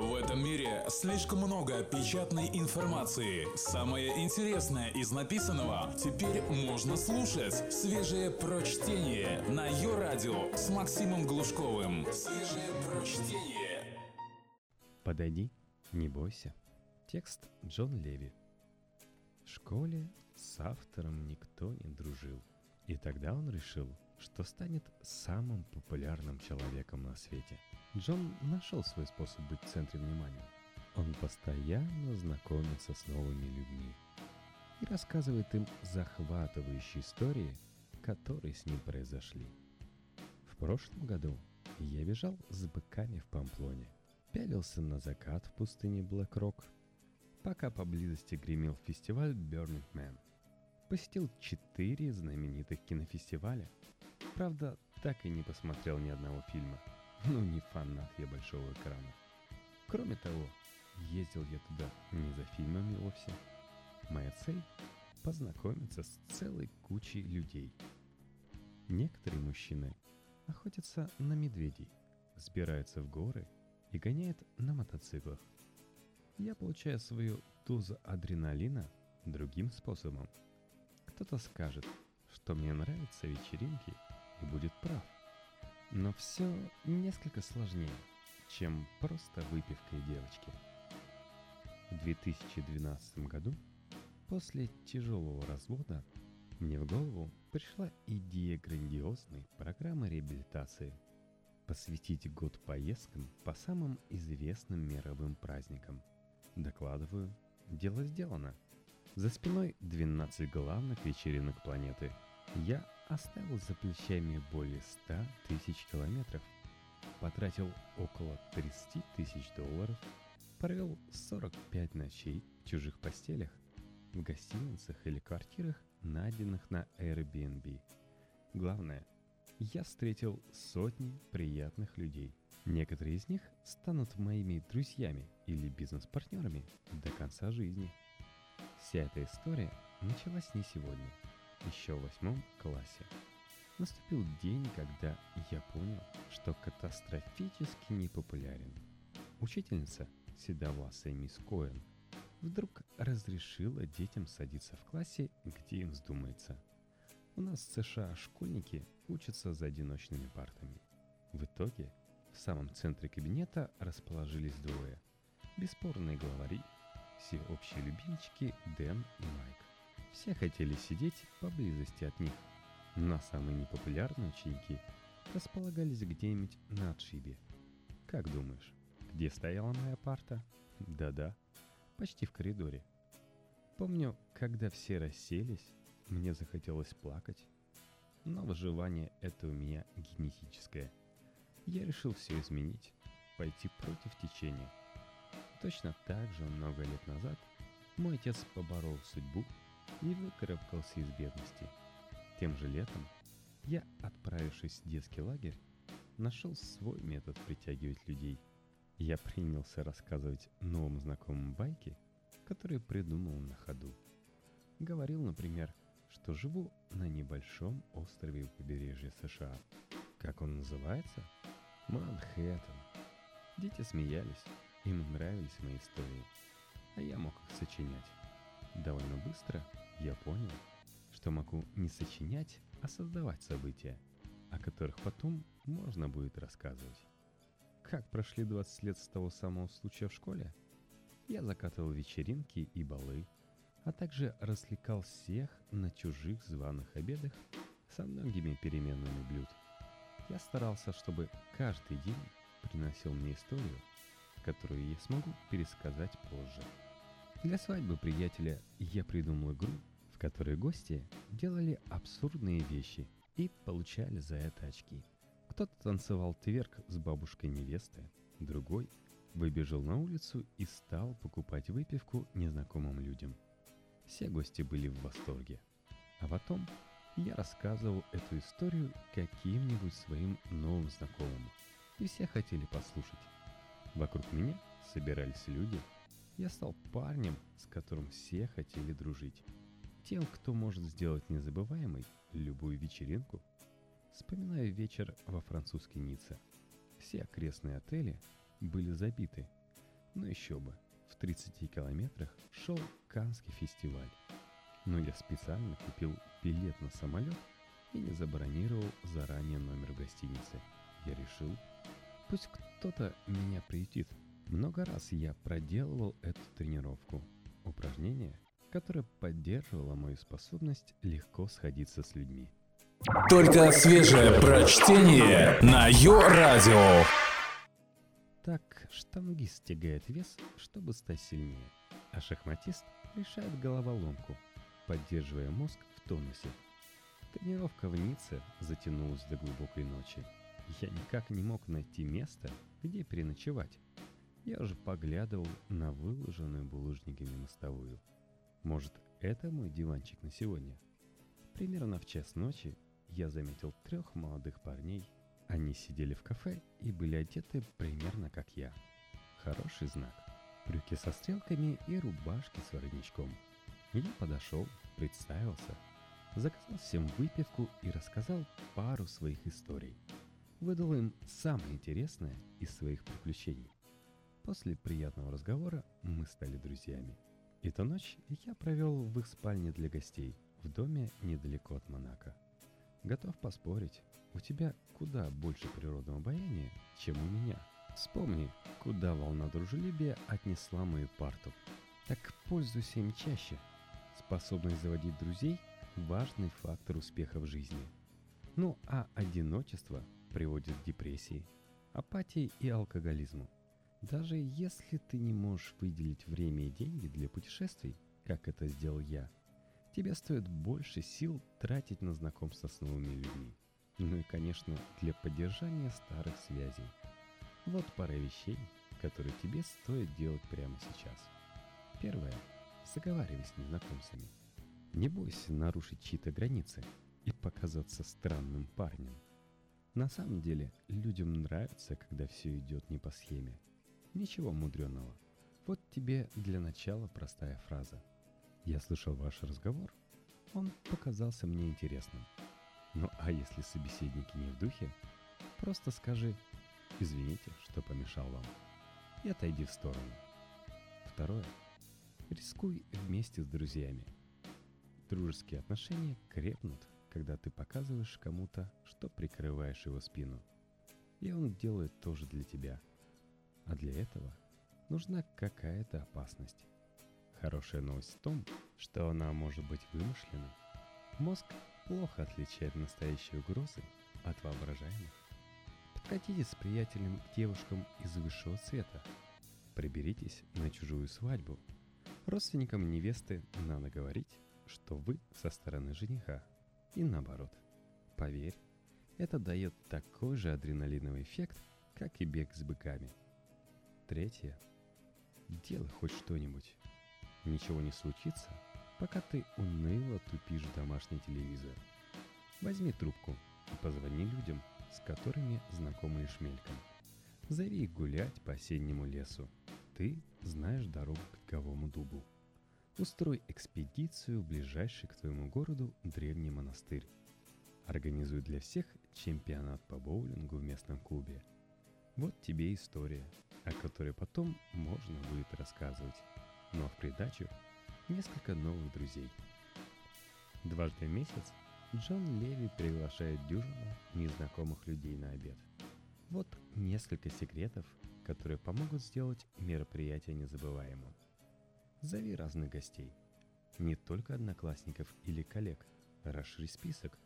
В этом мире слишком много печатной информации. Самое интересное из написанного теперь можно слушать. Свежее прочтение на ее радио с Максимом Глушковым. Свежее прочтение. Подойди, не бойся. Текст Джон Леви. В школе с автором никто не дружил. И тогда он решил, что станет самым популярным человеком на свете. Джон нашел свой способ быть в центре внимания. Он постоянно знакомится с новыми людьми и рассказывает им захватывающие истории, которые с ним произошли. В прошлом году я бежал с быками в Памплоне, пялился на закат в пустыне Блэк-Рок, пока поблизости гремел фестиваль Burning Man. Посетил четыре знаменитых кинофестиваля – Правда, так и не посмотрел ни одного фильма. Ну, не фанат я большого экрана. Кроме того, ездил я туда не за фильмами вовсе. Моя цель – познакомиться с целой кучей людей. Некоторые мужчины охотятся на медведей, взбираются в горы и гоняют на мотоциклах. Я получаю свою дозу адреналина другим способом. Кто-то скажет, что мне нравятся вечеринки – и будет прав. Но все несколько сложнее, чем просто выпивкой девочки. В 2012 году, после тяжелого развода, мне в голову пришла идея грандиозной программы реабилитации посвятить год поездкам по самым известным мировым праздникам. Докладываю, дело сделано. За спиной 12 главных вечеринок планеты. Я оставил за плечами более 100 тысяч километров, потратил около 30 тысяч долларов, провел 45 ночей в чужих постелях, в гостиницах или квартирах, найденных на Airbnb. Главное, я встретил сотни приятных людей. Некоторые из них станут моими друзьями или бизнес-партнерами до конца жизни. Вся эта история началась не сегодня – еще в восьмом классе. Наступил день, когда я понял, что катастрофически непопулярен. Учительница, седовласая мисс Коэн, вдруг разрешила детям садиться в классе, где им вздумается. У нас в США школьники учатся за одиночными партами. В итоге в самом центре кабинета расположились двое. Бесспорные главари, все общие любимчики Дэн и Майк. Все хотели сидеть поблизости от них, но самые непопулярные ученики располагались где-нибудь на отшибе. Как думаешь, где стояла моя парта? Да-да, почти в коридоре. Помню, когда все расселись, мне захотелось плакать. Но выживание — это у меня генетическое. Я решил все изменить, пойти против течения. Точно так же много лет назад мой отец поборол судьбу и выкарабкался из бедности. Тем же летом я, отправившись в детский лагерь, нашел свой метод притягивать людей. Я принялся рассказывать новым знакомым байки, которые придумал на ходу. Говорил, например, что живу на небольшом острове у побережья США. Как он называется? Манхэттен. Дети смеялись, им нравились мои истории, а я мог их сочинять. Довольно быстро я понял, что могу не сочинять, а создавать события, о которых потом можно будет рассказывать. Как прошли 20 лет с того самого случая в школе? Я закатывал вечеринки и балы, а также развлекал всех на чужих званых обедах со многими переменными блюд. Я старался, чтобы каждый день приносил мне историю, которую я смогу пересказать позже. Для свадьбы приятеля я придумал игру, в которой гости делали абсурдные вещи и получали за это очки. Кто-то танцевал тверк с бабушкой невесты, другой выбежал на улицу и стал покупать выпивку незнакомым людям. Все гости были в восторге. А потом я рассказывал эту историю каким-нибудь своим новым знакомым, и все хотели послушать. Вокруг меня собирались люди – я стал парнем, с которым все хотели дружить. Тем, кто может сделать незабываемой любую вечеринку. Вспоминаю вечер во французской Ницце. Все окрестные отели были забиты. Ну еще бы, в 30 километрах шел Канский фестиваль. Но я специально купил билет на самолет и не забронировал заранее номер в гостинице. Я решил, пусть кто-то меня приютит. Много раз я проделывал эту тренировку. Упражнение, которое поддерживало мою способность легко сходиться с людьми. Только свежее прочтение на Йо-Радио. Так штангист тягает вес, чтобы стать сильнее, а шахматист решает головоломку, поддерживая мозг в тонусе. Тренировка в Ницце затянулась до глубокой ночи. Я никак не мог найти место, где переночевать. Я уже поглядывал на выложенную булыжниками мостовую. Может, это мой диванчик на сегодня? Примерно в час ночи я заметил трех молодых парней они сидели в кафе и были одеты примерно как я. Хороший знак. Брюки со стрелками и рубашки с воротничком. Я подошел, представился, заказал всем выпивку и рассказал пару своих историй. Выдал им самое интересное из своих приключений. После приятного разговора мы стали друзьями. Эту ночь я провел в их спальне для гостей, в доме недалеко от Монако. Готов поспорить, у тебя куда больше природного обаяния, чем у меня. Вспомни, куда волна дружелюбия отнесла мою парту. Так пользуйся им чаще. Способность заводить друзей – важный фактор успеха в жизни. Ну а одиночество приводит к депрессии, апатии и алкоголизму. Даже если ты не можешь выделить время и деньги для путешествий, как это сделал я, тебе стоит больше сил тратить на знакомство с новыми людьми. Ну и, конечно, для поддержания старых связей. Вот пара вещей, которые тебе стоит делать прямо сейчас. Первое. Заговаривай с незнакомцами. Не бойся нарушить чьи-то границы и показаться странным парнем. На самом деле, людям нравится, когда все идет не по схеме. Ничего мудреного. Вот тебе для начала простая фраза. Я слышал ваш разговор. Он показался мне интересным. Ну а если собеседники не в духе, просто скажи «Извините, что помешал вам» и отойди в сторону. Второе. Рискуй вместе с друзьями. Дружеские отношения крепнут, когда ты показываешь кому-то, что прикрываешь его спину. И он делает то же для тебя. А для этого нужна какая-то опасность. Хорошая новость в том, что она может быть вымышленной. Мозг плохо отличает настоящие угрозы от воображаемых. Подкатите с приятелем к девушкам из высшего света. Приберитесь на чужую свадьбу. Родственникам невесты надо говорить, что вы со стороны жениха. И наоборот. Поверь, это дает такой же адреналиновый эффект, как и бег с быками. Третье. Делай хоть что-нибудь. Ничего не случится – пока ты уныло тупишь домашний телевизор. Возьми трубку и позвони людям, с которыми знакомы лишь мельком. Зови их гулять по осеннему лесу. Ты знаешь дорогу к пиковому дубу. Устрой экспедицию в ближайший к твоему городу древний монастырь. Организуй для всех чемпионат по боулингу в местном клубе. Вот тебе история, о которой потом можно будет рассказывать. Но в придачу несколько новых друзей. Дважды в месяц Джон Леви приглашает дюжину незнакомых людей на обед. Вот несколько секретов, которые помогут сделать мероприятие незабываемым. Зови разных гостей. Не только одноклассников или коллег. Расширь список.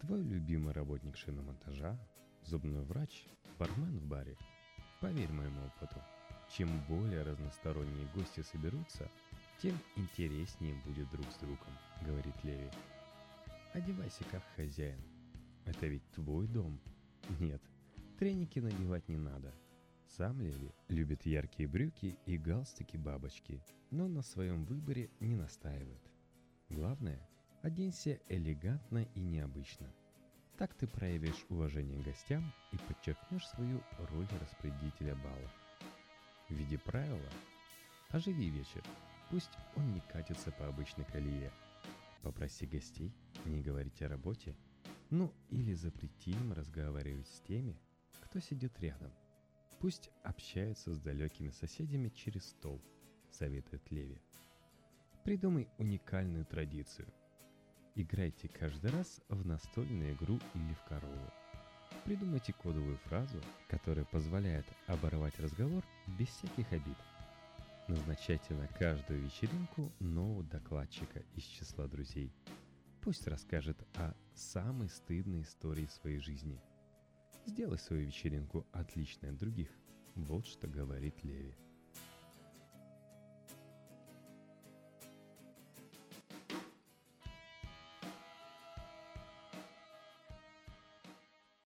Твой любимый работник шиномонтажа, зубной врач, бармен в баре. Поверь моему опыту, чем более разносторонние гости соберутся – тем интереснее будет друг с другом, говорит Леви. Одевайся как хозяин. Это ведь твой дом. Нет, треники надевать не надо. Сам Леви любит яркие брюки и галстуки-бабочки, но на своем выборе не настаивает. Главное, оденься элегантно и необычно. Так ты проявишь уважение гостям и подчеркнешь свою роль распределителя бала. В виде правила оживи вечер, Пусть он не катится по обычной колее. Попроси гостей не говорить о работе, ну или запрети им разговаривать с теми, кто сидит рядом. Пусть общаются с далекими соседями через стол, советует Леви. Придумай уникальную традицию. Играйте каждый раз в настольную игру или в корову. Придумайте кодовую фразу, которая позволяет оборвать разговор без всяких обид. Назначайте на каждую вечеринку нового докладчика из числа друзей. Пусть расскажет о самой стыдной истории своей жизни. Сделай свою вечеринку отличной от других. Вот что говорит Леви.